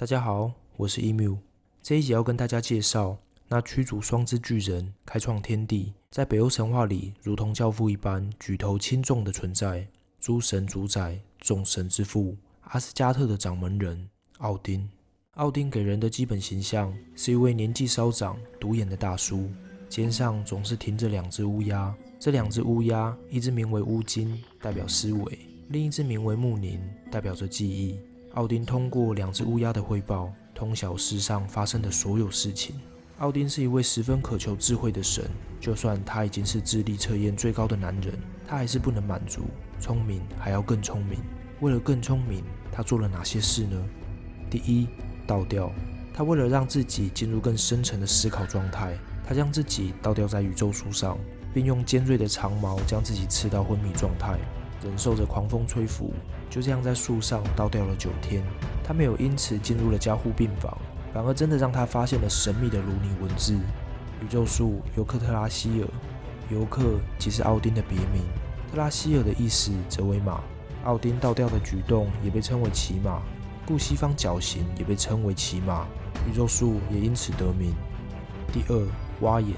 大家好，我是 emu。这一集要跟大家介绍那驱逐双之巨人、开创天地，在北欧神话里如同教父一般举头轻重的存在——诸神主宰、众神之父、阿斯加特的掌门人奥丁。奥丁给人的基本形象是一位年纪稍长、独眼的大叔，肩上总是停着两只乌鸦。这两只乌鸦，一只名为乌金，代表思维；另一只名为穆宁，代表着记忆。奥丁通过两只乌鸦的汇报，通晓世上发生的所有事情。奥丁是一位十分渴求智慧的神，就算他已经是智力测验最高的男人，他还是不能满足，聪明还要更聪明。为了更聪明，他做了哪些事呢？第一，倒吊。他为了让自己进入更深层的思考状态，他将自己倒吊在宇宙树上，并用尖锐的长矛将自己刺到昏迷状态。忍受着狂风吹拂，就这样在树上倒吊了九天。他没有因此进入了加护病房，反而真的让他发现了神秘的卢尼文字。宇宙树尤克特拉希尔，尤克即是奥丁的别名，特拉希尔的意思则为马。奥丁倒吊的举动也被称为骑马，故西方角形也被称为骑马。宇宙树也因此得名。第二，蛙眼。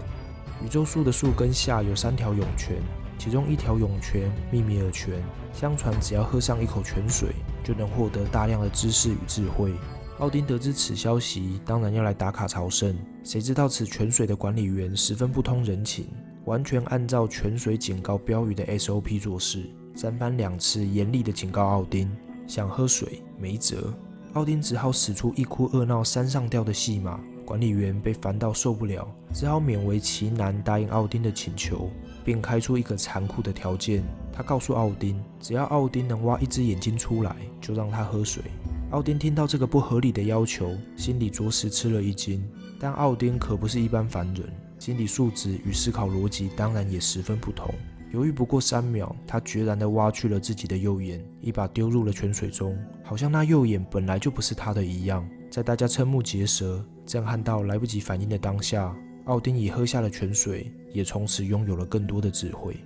宇宙树的树根下有三条涌泉。其中一条涌泉秘密尔泉，相传只要喝上一口泉水，就能获得大量的知识与智慧。奥丁得知此消息，当然要来打卡朝圣。谁知道此泉水的管理员十分不通人情，完全按照泉水警告标语的 SOP 做事，三番两次严厉地警告奥丁，想喝水没辙。奥丁只好使出一哭二闹三上吊的戏码。管理员被烦到受不了，只好勉为其难答应奥丁的请求，并开出一个残酷的条件。他告诉奥丁，只要奥丁能挖一只眼睛出来，就让他喝水。奥丁听到这个不合理的要求，心里着实吃了一惊。但奥丁可不是一般凡人，心理素质与思考逻辑当然也十分不同。犹豫不过三秒，他决然地挖去了自己的右眼，一把丢入了泉水中，好像那右眼本来就不是他的一样。在大家瞠目结舌、震撼到来不及反应的当下，奥丁已喝下了泉水，也从此拥有了更多的智慧。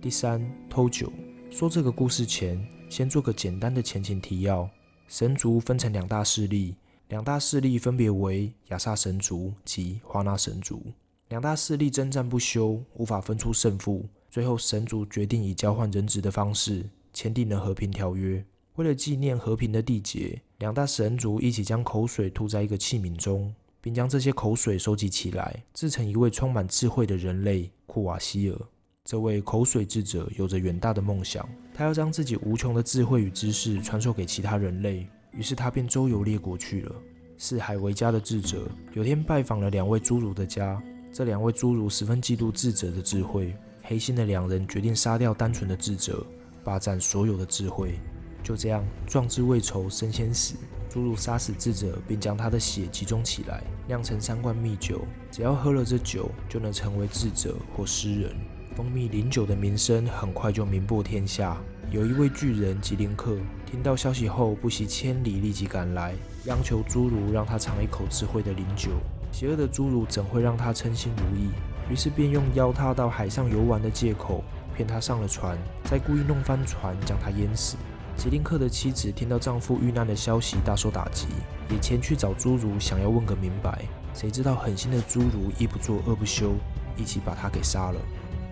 第三，偷酒。说这个故事前，先做个简单的前情提要。神族分成两大势力，两大势力分别为亚萨神族及华纳神族。两大势力征战不休，无法分出胜负。最后，神族决定以交换人质的方式签订了和平条约。为了纪念和平的缔结，两大神族一起将口水吐在一个器皿中，并将这些口水收集起来，制成一位充满智慧的人类库瓦希尔。这位口水智者有着远大的梦想，他要将自己无穷的智慧与知识传授给其他人类。于是他便周游列国去了。四海为家的智者有天拜访了两位侏儒的家，这两位侏儒十分嫉妒智者的智慧，黑心的两人决定杀掉单纯的智者，霸占所有的智慧。就这样，壮志未酬身先死。侏儒杀死智者，并将他的血集中起来，酿成三罐蜜酒。只要喝了这酒，就能成为智者或诗人。蜂蜜灵酒的名声很快就名播天下。有一位巨人吉林克听到消息后，不惜千里立即赶来，央求侏儒让他尝一口智慧的灵酒。邪恶的侏儒怎会让他称心如意？于是便用邀他到海上游玩的借口，骗他上了船，再故意弄翻船，将他淹死。吉林克的妻子听到丈夫遇难的消息，大受打击，也前去找侏儒，想要问个明白。谁知道狠心的侏儒一不做二不休，一起把他给杀了。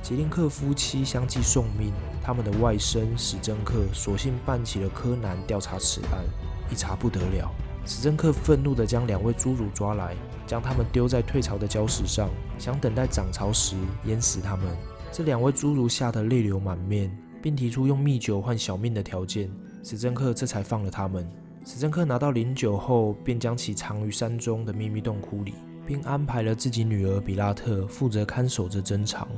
吉林克夫妻相继送命，他们的外甥史珍克索性办起了柯南调查此案。一查不得了，史珍克愤怒地将两位侏儒抓来，将他们丢在退潮的礁石上，想等待涨潮时淹死他们。这两位侏儒吓得泪流满面。并提出用蜜酒换小命的条件，史珍克这才放了他们。史珍克拿到灵酒后，便将其藏于山中的秘密洞窟里，并安排了自己女儿比拉特负责看守这珍藏。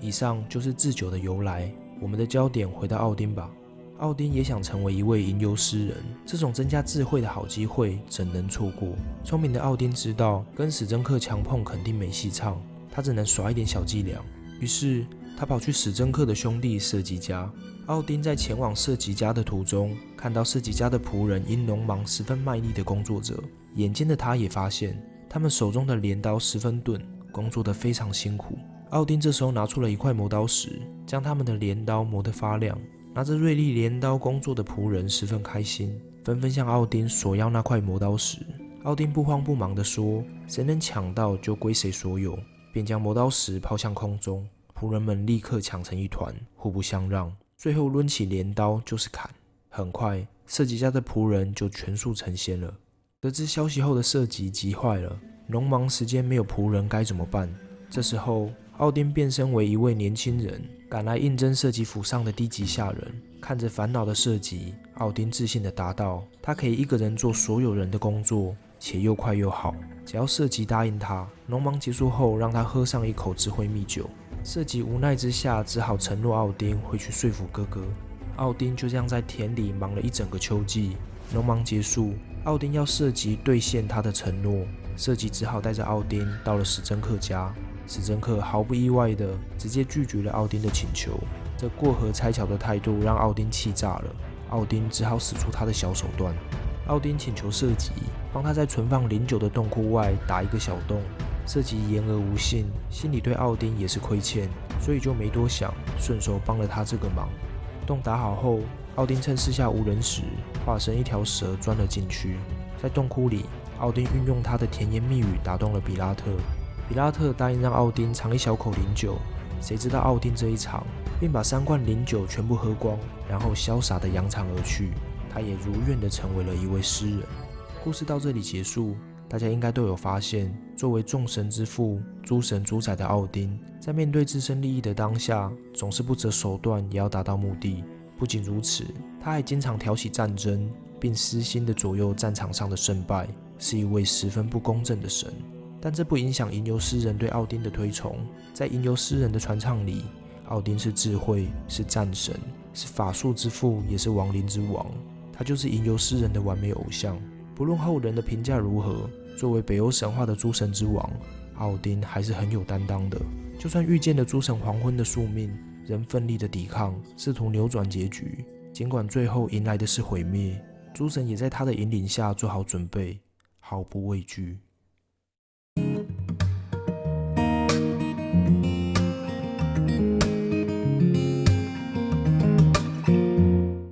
以上就是制酒的由来。我们的焦点回到奥丁吧。奥丁也想成为一位吟游诗人，这种增加智慧的好机会怎能错过？聪明的奥丁知道跟史珍克强碰肯定没戏唱，他只能耍一点小伎俩。于是。他跑去史珍克的兄弟设计家。奥丁在前往设计家的途中，看到设计家的仆人因农忙十分卖力的工作着。眼尖的他也发现，他们手中的镰刀十分钝，工作得非常辛苦。奥丁这时候拿出了一块磨刀石，将他们的镰刀磨得发亮。拿着锐利镰刀工作的仆人十分开心，纷纷向奥丁索要那块磨刀石。奥丁不慌不忙地说：“谁能抢到就归谁所有。”便将磨刀石抛向空中，仆人们立刻抢成一团，互不相让。最后抡起镰刀就是砍。很快，设计家的仆人就全数成仙了。得知消息后的设计急坏了，农忙时间没有仆人该怎么办？这时候，奥丁变身为一位年轻人，赶来应征设计府上的低级下人。看着烦恼的设计，奥丁自信地答道：“他可以一个人做所有人的工作，且又快又好。只要设计答应他，农忙结束后让他喝上一口智慧蜜酒。射击无奈之下，只好承诺奥丁会去说服哥哥。奥丁就这样在田里忙了一整个秋季。农忙结束，奥丁要射击兑现他的承诺，射击只好带着奥丁到了史珍克家。史珍克毫不意外地直接拒绝了奥丁的请求，这过河拆桥的态度让奥丁气炸了。奥丁只好使出他的小手段。奥丁请求射击帮他在存放灵酒的洞窟外打一个小洞。涉及言而无信，心里对奥丁也是亏欠，所以就没多想，顺手帮了他这个忙。洞打好后，奥丁趁四下无人时，化身一条蛇钻了进去。在洞窟里，奥丁运用他的甜言蜜语打动了比拉特。比拉特答应让奥丁尝一小口灵酒，谁知道奥丁这一尝，便把三罐灵酒全部喝光，然后潇洒地扬长而去。他也如愿地成为了一位诗人。故事到这里结束，大家应该都有发现，作为众神之父、诸神主宰的奥丁，在面对自身利益的当下，总是不择手段也要达到目的。不仅如此，他还经常挑起战争，并私心地左右战场上的胜败，是一位十分不公正的神。但这不影响吟游诗人对奥丁的推崇。在吟游诗人的传唱里，奥丁是智慧，是战神，是法术之父，也是亡灵之王。他就是吟游诗人的完美偶像。不论后人的评价如何，作为北欧神话的诸神之王，奥丁还是很有担当的。就算遇见了诸神黄昏的宿命，仍奋力的抵抗，试图扭转结局。尽管最后迎来的是毁灭，诸神也在他的引领下做好准备，毫不畏惧。